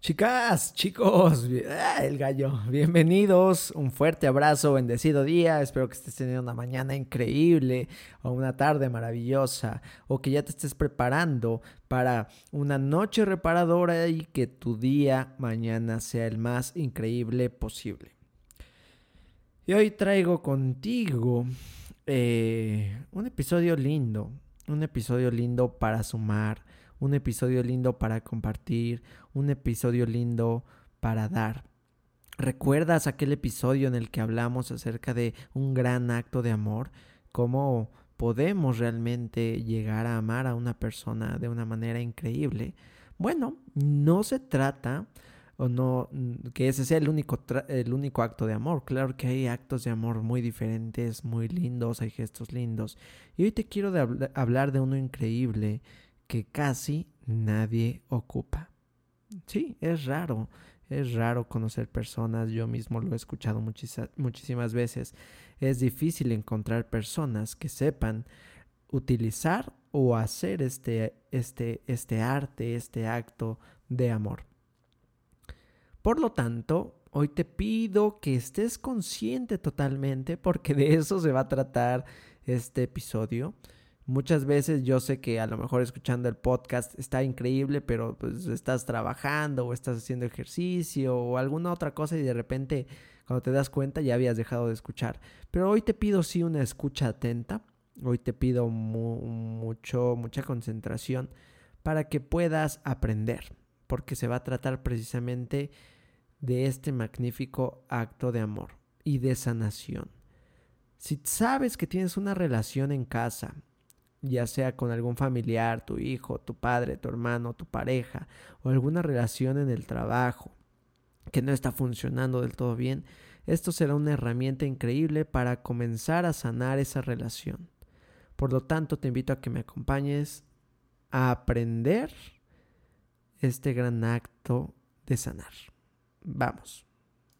Chicas, chicos, ah, el gallo, bienvenidos, un fuerte abrazo, bendecido día, espero que estés teniendo una mañana increíble o una tarde maravillosa o que ya te estés preparando para una noche reparadora y que tu día mañana sea el más increíble posible. Y hoy traigo contigo eh, un episodio lindo, un episodio lindo para sumar, un episodio lindo para compartir, un episodio lindo para dar. ¿Recuerdas aquel episodio en el que hablamos acerca de un gran acto de amor? ¿Cómo podemos realmente llegar a amar a una persona de una manera increíble? Bueno, no se trata o no que ese sea el único el único acto de amor. Claro que hay actos de amor muy diferentes, muy lindos, hay gestos lindos. Y hoy te quiero hablar de uno increíble que casi nadie ocupa. Sí, es raro, es raro conocer personas, yo mismo lo he escuchado muchísimas veces. Es difícil encontrar personas que sepan utilizar o hacer este, este, este arte, este acto de amor. Por lo tanto, hoy te pido que estés consciente totalmente, porque de eso se va a tratar este episodio Muchas veces yo sé que a lo mejor escuchando el podcast está increíble, pero pues estás trabajando o estás haciendo ejercicio o alguna otra cosa y de repente cuando te das cuenta ya habías dejado de escuchar. Pero hoy te pido sí una escucha atenta, hoy te pido mucho, mucha concentración para que puedas aprender, porque se va a tratar precisamente de este magnífico acto de amor y de sanación. Si sabes que tienes una relación en casa ya sea con algún familiar, tu hijo, tu padre, tu hermano, tu pareja, o alguna relación en el trabajo que no está funcionando del todo bien, esto será una herramienta increíble para comenzar a sanar esa relación. Por lo tanto, te invito a que me acompañes a aprender este gran acto de sanar. Vamos.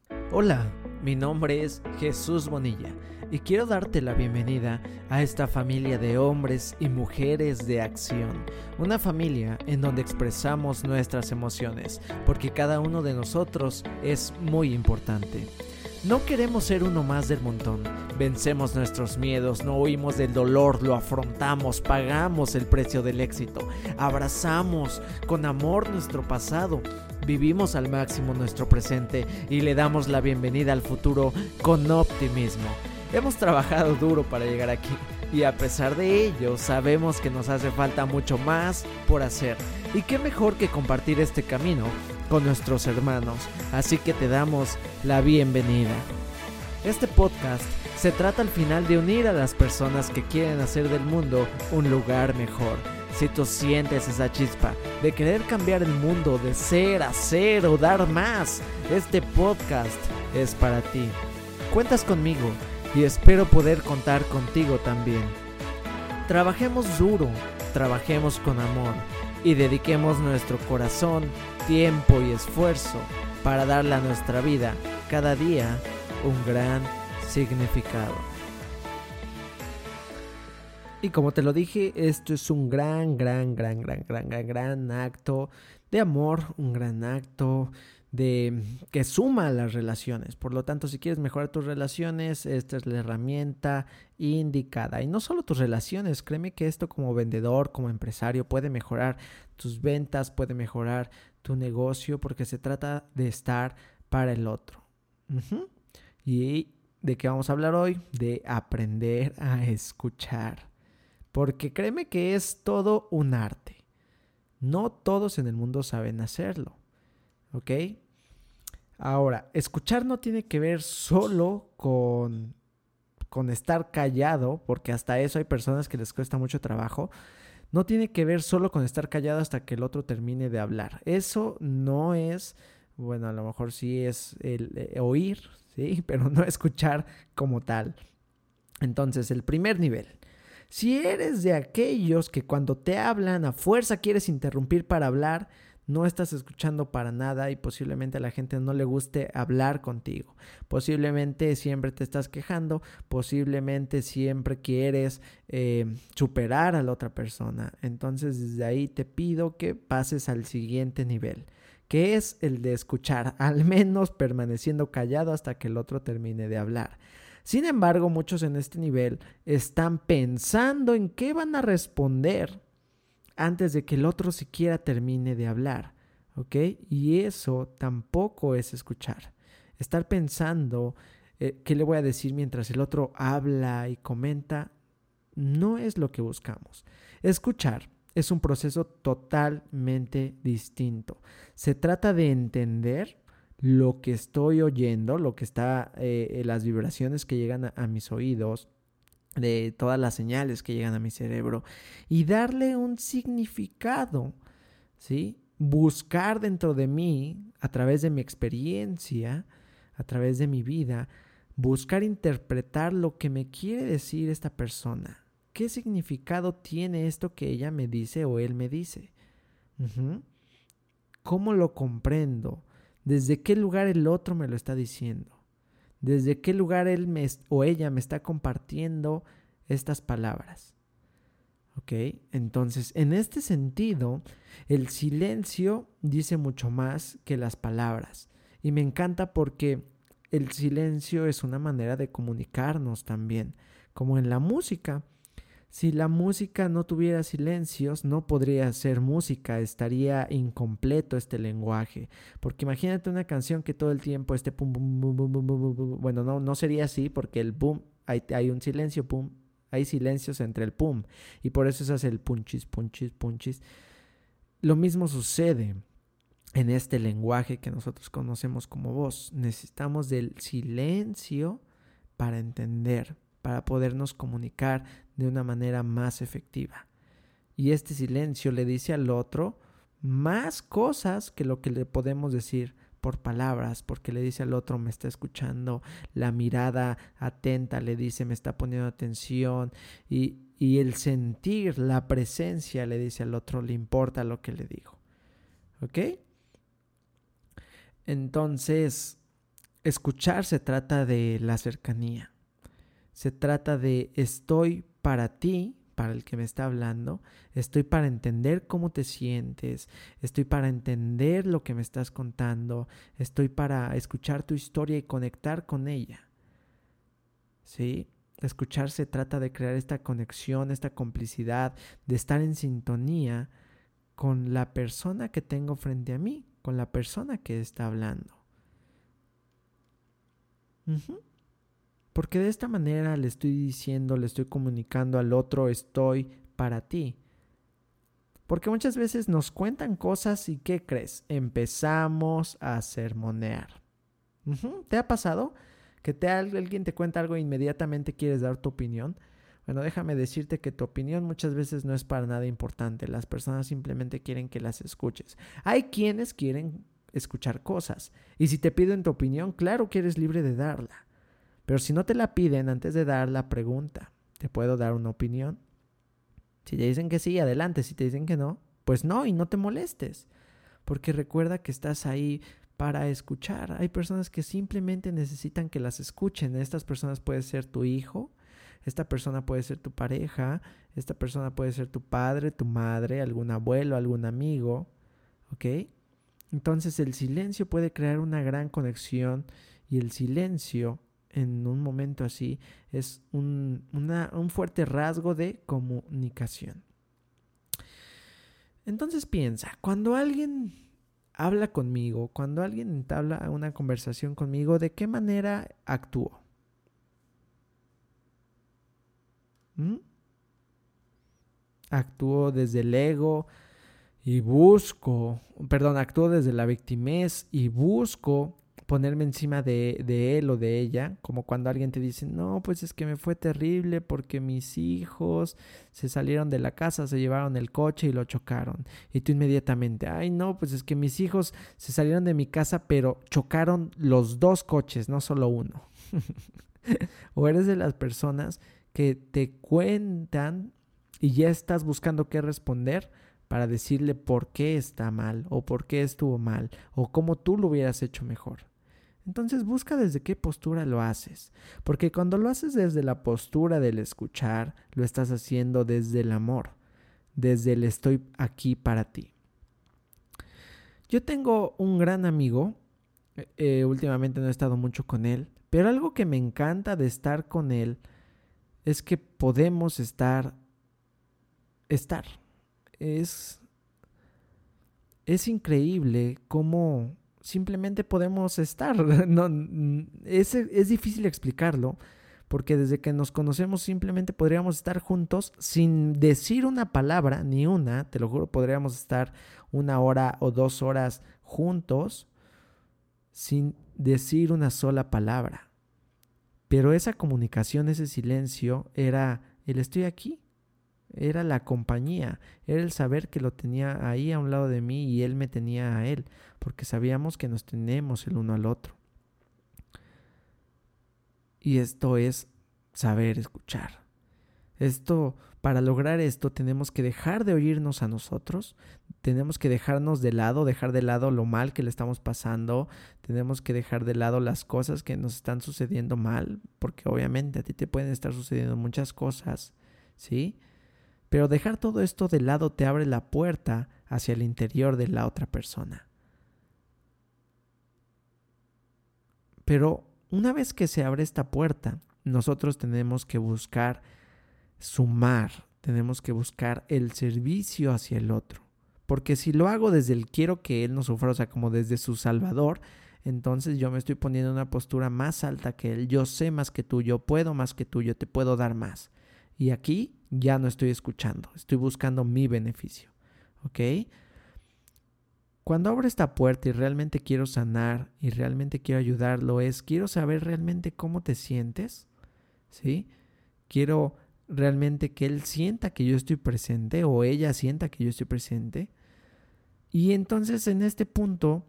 Hola, mi nombre es Jesús Bonilla y quiero darte la bienvenida a esta familia de hombres y mujeres de acción. Una familia en donde expresamos nuestras emociones, porque cada uno de nosotros es muy importante. No queremos ser uno más del montón. Vencemos nuestros miedos, no huimos del dolor, lo afrontamos, pagamos el precio del éxito, abrazamos con amor nuestro pasado, vivimos al máximo nuestro presente y le damos la bienvenida al futuro con optimismo. Hemos trabajado duro para llegar aquí y a pesar de ello sabemos que nos hace falta mucho más por hacer. Y qué mejor que compartir este camino con nuestros hermanos, así que te damos la bienvenida. Este podcast se trata al final de unir a las personas que quieren hacer del mundo un lugar mejor. Si tú sientes esa chispa de querer cambiar el mundo, de ser, hacer o dar más, este podcast es para ti. Cuentas conmigo y espero poder contar contigo también. Trabajemos duro, trabajemos con amor y dediquemos nuestro corazón, tiempo y esfuerzo para darle a nuestra vida cada día un gran significado. Y como te lo dije, esto es un gran, gran, gran, gran, gran, gran, gran acto de amor, un gran acto de que suma las relaciones. Por lo tanto, si quieres mejorar tus relaciones, esta es la herramienta indicada. Y no solo tus relaciones, créeme que esto como vendedor, como empresario, puede mejorar tus ventas, puede mejorar tu negocio, porque se trata de estar para el otro. ¿Y de qué vamos a hablar hoy? De aprender a escuchar. Porque créeme que es todo un arte. No todos en el mundo saben hacerlo. ¿Ok? Ahora, escuchar no tiene que ver solo con, con estar callado, porque hasta eso hay personas que les cuesta mucho trabajo. No tiene que ver solo con estar callado hasta que el otro termine de hablar. Eso no es, bueno, a lo mejor sí es el eh, oír, ¿sí? Pero no escuchar como tal. Entonces, el primer nivel. Si eres de aquellos que cuando te hablan a fuerza quieres interrumpir para hablar, no estás escuchando para nada y posiblemente a la gente no le guste hablar contigo. Posiblemente siempre te estás quejando, posiblemente siempre quieres eh, superar a la otra persona. Entonces desde ahí te pido que pases al siguiente nivel, que es el de escuchar, al menos permaneciendo callado hasta que el otro termine de hablar. Sin embargo, muchos en este nivel están pensando en qué van a responder antes de que el otro siquiera termine de hablar, ¿ok? Y eso tampoco es escuchar. Estar pensando eh, qué le voy a decir mientras el otro habla y comenta no es lo que buscamos. Escuchar es un proceso totalmente distinto. Se trata de entender lo que estoy oyendo, lo que está, eh, las vibraciones que llegan a, mis oídos, de todas las señales que llegan a mi cerebro y darle un significado, ¿sí? Buscar dentro de mí, a través de mi experiencia, a través de mi vida, buscar interpretar lo que me quiere decir esta persona. ¿Qué significado tiene esto que ella me dice o él me dice? ¿Cómo lo comprendo? desde qué lugar el otro me lo está diciendo, desde qué lugar él o ella me está compartiendo estas palabras. ¿Ok? Entonces, en este sentido, el silencio dice mucho más que las palabras. Y me encanta porque el silencio es una manera de comunicarnos también, como en la música. Si la música no tuviera silencios, no podría ser música, estaría incompleto este lenguaje. Porque imagínate una canción que todo el tiempo esté pum, pum, pum, pum, pum, pum, pum. Bueno, no, no sería así porque el boom, hay, hay un silencio, pum, hay silencios entre el pum. Y por eso se hace el punchis, punchis, punchis. Lo mismo sucede en este lenguaje que nosotros conocemos como voz. Necesitamos del silencio para entender, para podernos comunicar de una manera más efectiva. Y este silencio le dice al otro más cosas que lo que le podemos decir por palabras, porque le dice al otro me está escuchando, la mirada atenta le dice me está poniendo atención y, y el sentir, la presencia le dice al otro le importa lo que le digo. ¿Ok? Entonces, escuchar se trata de la cercanía. Se trata de estoy para ti, para el que me está hablando, estoy para entender cómo te sientes, estoy para entender lo que me estás contando, estoy para escuchar tu historia y conectar con ella. ¿Sí? Escuchar se trata de crear esta conexión, esta complicidad, de estar en sintonía con la persona que tengo frente a mí, con la persona que está hablando. Porque de esta manera le estoy diciendo, le estoy comunicando al otro, estoy para ti. Porque muchas veces nos cuentan cosas y ¿qué crees? Empezamos a sermonear. ¿Te ha pasado? Que te, alguien te cuenta algo e inmediatamente quieres dar tu opinión. Bueno, déjame decirte que tu opinión muchas veces no es para nada importante. Las personas simplemente quieren que las escuches. Hay quienes quieren escuchar cosas. Y si te piden tu opinión, claro que eres libre de darla. Pero si no te la piden antes de dar la pregunta, ¿te puedo dar una opinión? Si te dicen que sí, adelante. Si te dicen que no, pues no y no te molestes. Porque recuerda que estás ahí para escuchar. Hay personas que simplemente necesitan que las escuchen. Estas personas puede ser tu hijo, esta persona puede ser tu pareja, esta persona puede ser tu padre, tu madre, algún abuelo, algún amigo. ¿Ok? Entonces el silencio puede crear una gran conexión y el silencio en un momento así es un, fuerte rasgo de comunicación. Entonces piensa, cuando alguien habla conmigo, cuando alguien entabla una conversación conmigo, ¿de qué manera actúo? ¿Mm? Actúo desde el ego y busco, perdón, actúo desde la victimez y busco ponerme encima de, él o de ella, como cuando alguien te dice, no, pues es que me fue terrible porque mis hijos se salieron de la casa, se llevaron el coche y lo chocaron. Y tú inmediatamente, ay, no, pues es que mis hijos se salieron de mi casa, pero chocaron los dos coches, no solo uno. o eres de las personas que te cuentan y ya estás buscando qué responder para decirle por qué está mal o por qué estuvo mal o cómo tú lo hubieras hecho mejor. Entonces busca desde qué postura lo haces, porque cuando lo haces desde la postura del escuchar, lo estás haciendo desde el amor, desde el estoy aquí para ti. Yo tengo un gran amigo, eh, últimamente no he estado mucho con él, pero algo que me encanta de estar con él es que podemos estar, estar. Es, es increíble cómo simplemente podemos estar. No, es, es difícil explicarlo, porque desde que nos conocemos simplemente podríamos estar juntos sin decir una palabra, ni una, te lo juro, podríamos estar una hora o dos horas juntos sin decir una sola palabra. Pero esa comunicación, ese silencio, era el estoy aquí, era la compañía, era el saber que lo tenía ahí a un lado de mí y él me tenía a él, porque sabíamos que nos tenemos el uno al otro. Y esto es saber escuchar. Esto, para lograr esto, tenemos que dejar de oírnos a nosotros, tenemos que dejarnos de lado, dejar de lado lo mal que le estamos pasando, tenemos que dejar de lado las cosas que nos están sucediendo mal, porque obviamente a ti te pueden estar sucediendo muchas cosas, ¿sí? Pero dejar todo esto de lado te abre la puerta hacia el interior de la otra persona. Pero una vez que se abre esta puerta, nosotros tenemos que buscar sumar, tenemos que buscar el servicio hacia el otro. Porque si lo hago desde el quiero que él no sufra, o sea, como desde su salvador, entonces yo me estoy poniendo en una postura más alta que él. Yo sé más que tú, yo puedo más que tú, yo te puedo dar más. Y aquí ya no estoy escuchando, estoy buscando mi beneficio. ¿Ok? Cuando abro esta puerta y realmente quiero sanar y realmente quiero ayudarlo, es quiero saber realmente cómo te sientes. ¿Sí? Quiero realmente que él sienta que yo estoy presente o ella sienta que yo estoy presente. Y entonces en este punto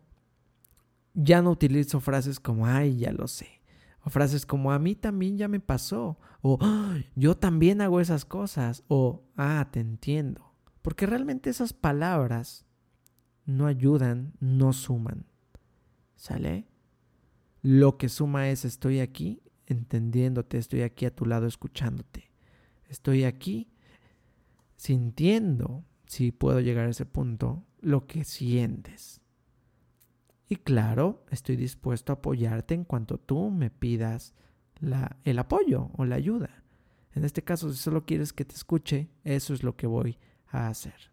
ya no utilizo frases como, ay, ya lo sé. O frases como, a mí también ya me pasó. O, yo también hago esas cosas. O, ah, te entiendo. Porque realmente esas palabras no ayudan, no suman. ¿Sale? Lo que suma es estoy aquí entendiéndote, estoy aquí a tu lado escuchándote. Estoy aquí sintiendo, si puedo llegar a ese punto, lo que sientes. Y claro, estoy dispuesto a apoyarte en cuanto tú me pidas el apoyo o la ayuda. En este caso, si solo quieres que te escuche, eso es lo que voy a hacer.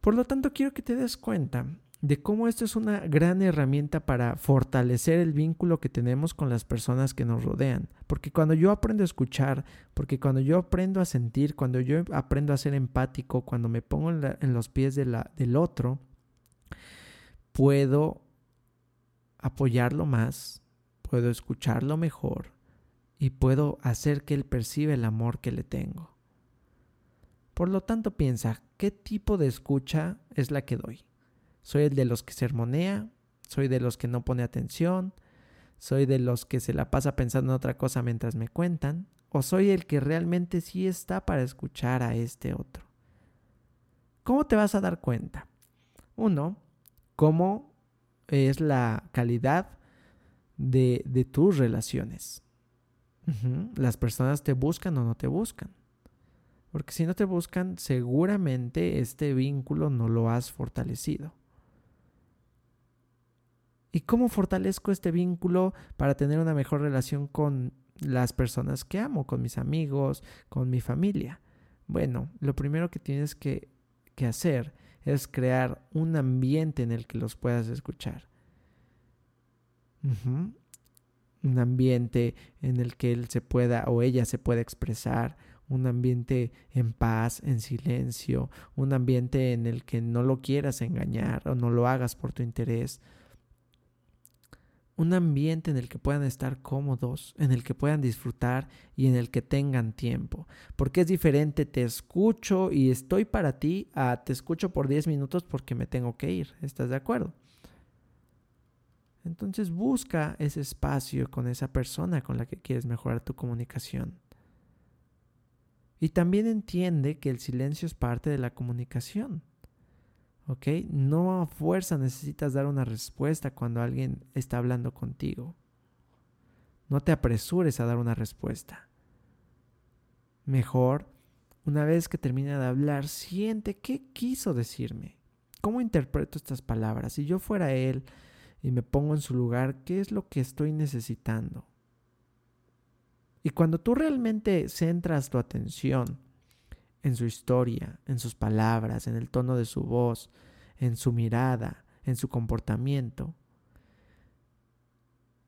Por lo tanto, quiero que te des cuenta de cómo esto es una gran herramienta para fortalecer el vínculo que tenemos con las personas que nos rodean. Porque cuando yo aprendo a escuchar, porque cuando yo aprendo a sentir, cuando yo aprendo a ser empático, cuando me pongo en, los pies del otro, puedo apoyarlo más, puedo escucharlo mejor y puedo hacer que él perciba el amor que le tengo. Por lo tanto, piensa, ¿qué tipo de escucha es la que doy? Soy el de los que sermonea, soy de los que no pone atención, soy de los que se la pasa pensando en otra cosa mientras me cuentan, o soy el que realmente sí está para escuchar a este otro. ¿Cómo te vas a dar cuenta? Uno, cómo es la calidad de, tus relaciones. Las personas te buscan o no te buscan. Porque si no te buscan, seguramente este vínculo no lo has fortalecido. ¿Y cómo fortalezco este vínculo para tener una mejor relación con las personas que amo, con mis amigos, con mi familia? Bueno, lo primero que tienes que, hacer es crear un ambiente en el que los puedas escuchar. Un ambiente en el que él se pueda o ella se pueda expresar, un ambiente en paz, en silencio, un ambiente en el que no lo quieras engañar o no lo hagas por tu interés, un ambiente en el que puedan estar cómodos, en el que puedan disfrutar y en el que tengan tiempo. Porque es diferente, te escucho y estoy para ti, a te escucho por 10 minutos porque me tengo que ir. ¿Estás de acuerdo? Entonces busca ese espacio con esa persona con la que quieres mejorar tu comunicación. Y también entiende que el silencio es parte de la comunicación. ¿Ok? No a fuerza necesitas dar una respuesta cuando alguien está hablando contigo. No te apresures a dar una respuesta. Mejor, una vez que termina de hablar, siente qué quiso decirme, ¿Cómo interpreto estas palabras? Si yo fuera él y me pongo en su lugar, ¿qué es lo que estoy necesitando? Y cuando tú realmente centras tu atención en su historia, en sus palabras, en el tono de su voz, en su mirada, en su comportamiento,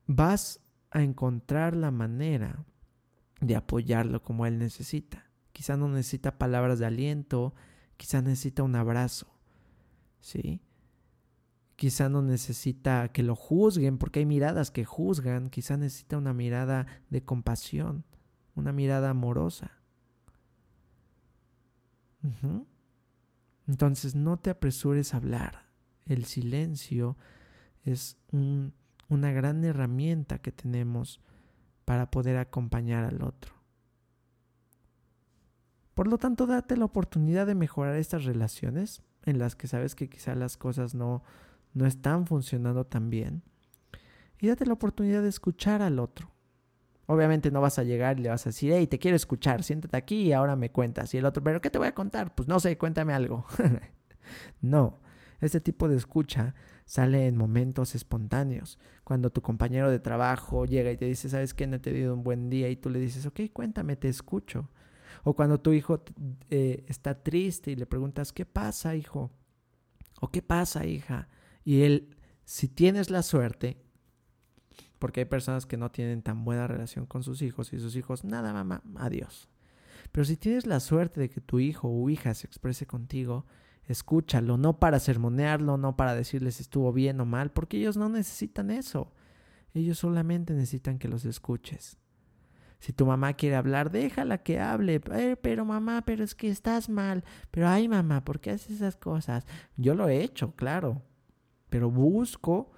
vas a encontrar la manera de apoyarlo como él necesita. Quizá no necesita palabras de aliento, quizá necesita un abrazo, ¿sí? Quizá no necesita que lo juzguen, porque hay miradas que juzgan, quizá necesita una mirada de compasión, una mirada amorosa. Entonces no te apresures a hablar. El silencio es una gran herramienta que tenemos para poder acompañar al otro. Por lo tanto, date la oportunidad de mejorar estas relaciones en las que sabes que quizá las cosas no, no están funcionando tan bien. Y date la oportunidad de escuchar al otro. Obviamente no vas a llegar y le vas a decir, hey, te quiero escuchar, siéntate aquí y ahora me cuentas. Y el otro, pero ¿qué te voy a contar? Pues no sé, cuéntame algo. no, este tipo de escucha sale en momentos espontáneos. Cuando tu compañero de trabajo llega y te dice, ¿sabes qué? No te he tenido un buen día y tú le dices, ok, cuéntame, te escucho. O cuando tu hijo eh, está triste y le preguntas, ¿qué pasa, hijo? ¿O qué pasa, hija? Y él, si tienes la suerte, porque hay personas que no tienen tan buena relación con sus hijos y sus hijos, nada, mamá, adiós. Pero si tienes la suerte de que tu hijo o hija se exprese contigo, escúchalo, no para sermonearlo, no para decirles si estuvo bien o mal, porque ellos no necesitan eso. Ellos solamente necesitan que los escuches. Si tu mamá quiere hablar, déjala que hable. Eh, pero mamá, pero es que estás mal. Pero ay mamá, ¿por qué haces esas cosas? Yo lo he hecho, claro. Pero busco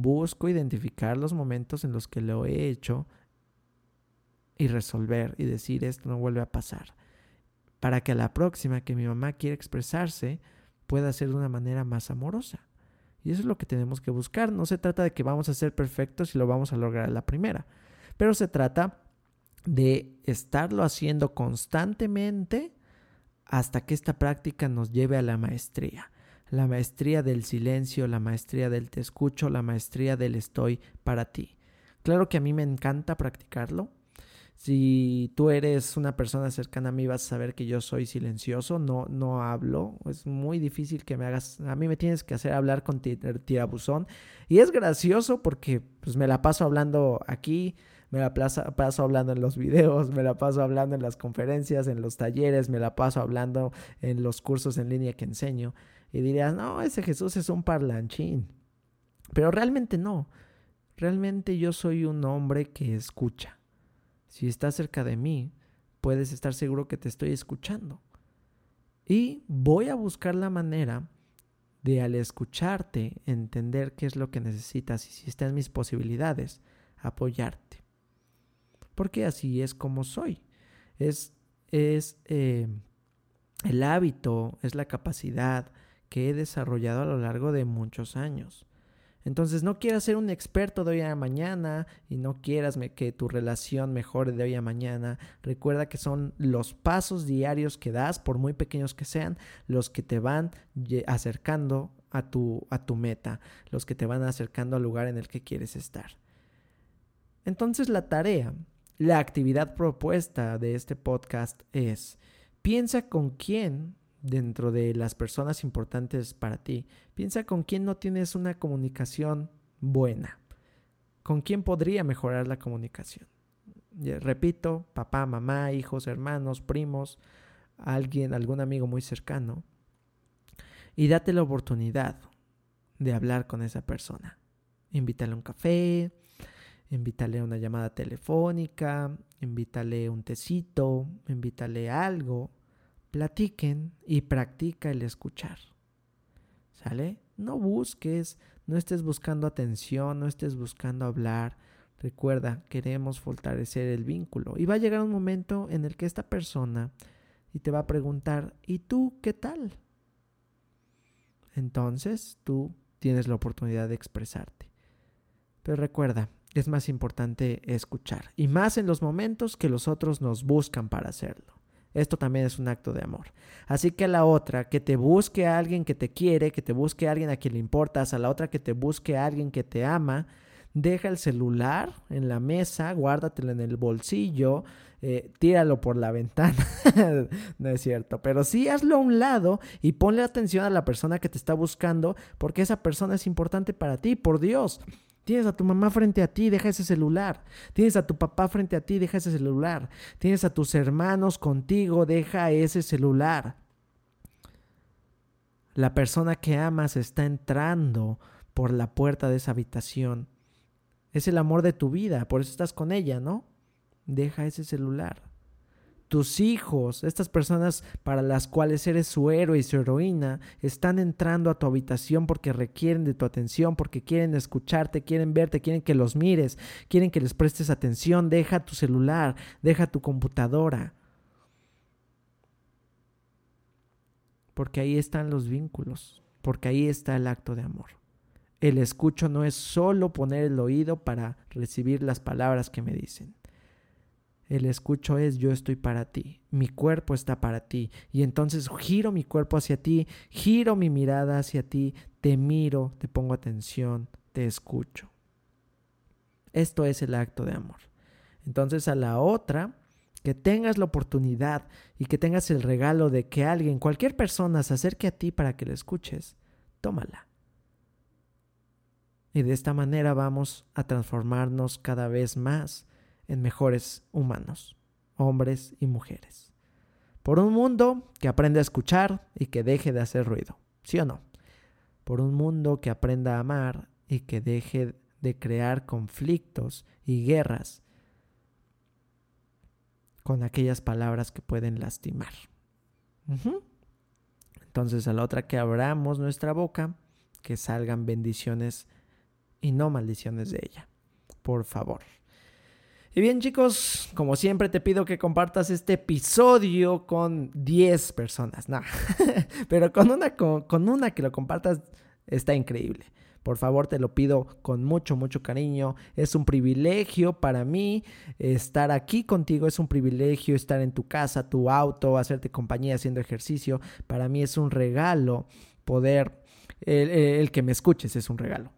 Busco identificar los momentos en los que lo he hecho y resolver y decir esto no vuelve a pasar. Para que a la próxima que mi mamá quiera expresarse pueda ser de una manera más amorosa. Y eso es lo que tenemos que buscar. No se trata de que vamos a ser perfectos y lo vamos a lograr a la primera. Pero se trata de estarlo haciendo constantemente hasta que esta práctica nos lleve a la maestría la maestría del silencio, la maestría del te escucho, la maestría del estoy para ti. Claro que a mí me encanta practicarlo. Si tú eres una persona cercana a mí vas a saber que yo soy silencioso, no, no hablo. Es muy difícil que me hagas, a mí me tienes que hacer hablar con tirabuzón. Y es gracioso porque pues me la paso hablando aquí, me la paso hablando en los videos, me la paso hablando en las conferencias, en los talleres, me la paso hablando en los cursos en línea que enseño. Y dirías, no, ese Jesús es un parlanchín. Pero realmente no. Realmente yo soy un hombre que escucha. Si estás cerca de mí, puedes estar seguro que te estoy escuchando. Y voy a buscar la manera de al escucharte entender qué es lo que necesitas y si está en mis posibilidades, apoyarte. Porque así es como soy. Es, es eh, el hábito, es la capacidad, que he desarrollado a lo largo de muchos años. Entonces no quieras ser un experto de hoy a mañana y no quieras que tu relación mejore de hoy a mañana. Recuerda que son los pasos diarios que das, por muy pequeños que sean, los que te van acercando a tu, a tu meta, los que te van acercando al lugar en el que quieres estar. Entonces la tarea, la actividad propuesta de este podcast es, piensa con quién dentro de las personas importantes para ti. Piensa con quién no tienes una comunicación buena. ¿Con quién podría mejorar la comunicación? Repito, papá, mamá, hijos, hermanos, primos, alguien, algún amigo muy cercano. Y date la oportunidad de hablar con esa persona. Invítale a un café, invítale a una llamada telefónica, invítale un tecito, invítale algo platiquen y practica el escuchar. ¿Sale? No busques, no estés buscando atención, no estés buscando hablar. Recuerda, queremos fortalecer el vínculo. Y va a llegar un momento en el que esta persona y te va a preguntar, ¿y tú qué tal? Entonces tú tienes la oportunidad de expresarte. Pero recuerda, es más importante escuchar. Y más en los momentos que los otros nos buscan para hacerlo. Esto también es un acto de amor. Así que la otra, que te busque a alguien que te quiere, que te busque a alguien a quien le importas, a la otra que te busque a alguien que te ama, deja el celular en la mesa, guárdatelo en el bolsillo, eh, tíralo por la ventana. no es cierto, pero sí hazlo a un lado y ponle atención a la persona que te está buscando porque esa persona es importante para ti, por Dios. Tienes a tu mamá frente a ti, deja ese celular. Tienes a tu papá frente a ti, deja ese celular. Tienes a tus hermanos contigo, deja ese celular. La persona que amas está entrando por la puerta de esa habitación. Es el amor de tu vida, por eso estás con ella, ¿no? Deja ese celular tus hijos, estas personas para las cuales eres su héroe y su heroína, están entrando a tu habitación porque requieren de tu atención, porque quieren escucharte, quieren verte, quieren que los mires, quieren que les prestes atención. Deja tu celular, deja tu computadora. Porque ahí están los vínculos, porque ahí está el acto de amor. El escucho no es solo poner el oído para recibir las palabras que me dicen. El escucho es yo estoy para ti, mi cuerpo está para ti. Y entonces giro mi cuerpo hacia ti, giro mi mirada hacia ti, te miro, te pongo atención, te escucho. Esto es el acto de amor. Entonces a la otra, que tengas la oportunidad y que tengas el regalo de que alguien, cualquier persona, se acerque a ti para que le escuches, tómala. Y de esta manera vamos a transformarnos cada vez más en mejores humanos, hombres y mujeres. Por un mundo que aprenda a escuchar y que deje de hacer ruido, ¿sí o no? Por un mundo que aprenda a amar y que deje de crear conflictos y guerras con aquellas palabras que pueden lastimar. Entonces a la otra que abramos nuestra boca, que salgan bendiciones y no maldiciones de ella. Por favor. Y bien chicos, como siempre te pido que compartas este episodio con 10 personas. No, pero con una, con, una que lo compartas está increíble. Por favor, te lo pido con mucho, mucho cariño. Es un privilegio para mí estar aquí contigo. Es un privilegio estar en tu casa, tu auto, hacerte compañía haciendo ejercicio. Para mí es un regalo poder, el que me escuches es un regalo.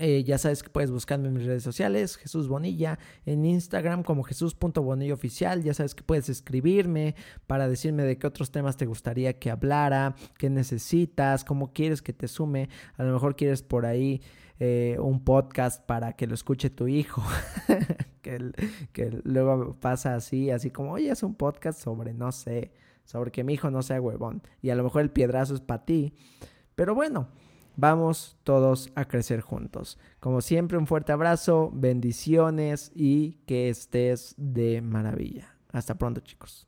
Eh, ya sabes que puedes buscarme en mis redes sociales, Jesús Bonilla, en Instagram como Jesús.bonilla oficial. Ya sabes que puedes escribirme para decirme de qué otros temas te gustaría que hablara, qué necesitas, cómo quieres que te sume. A lo mejor quieres por ahí eh, un podcast para que lo escuche tu hijo. que, que luego pasa así, así como, oye, es un podcast sobre, no sé, sobre que mi hijo no sea huevón. Y a lo mejor el piedrazo es para ti. Pero bueno. Vamos todos a crecer juntos. Como siempre, un fuerte abrazo, bendiciones y que estés de maravilla. Hasta pronto chicos.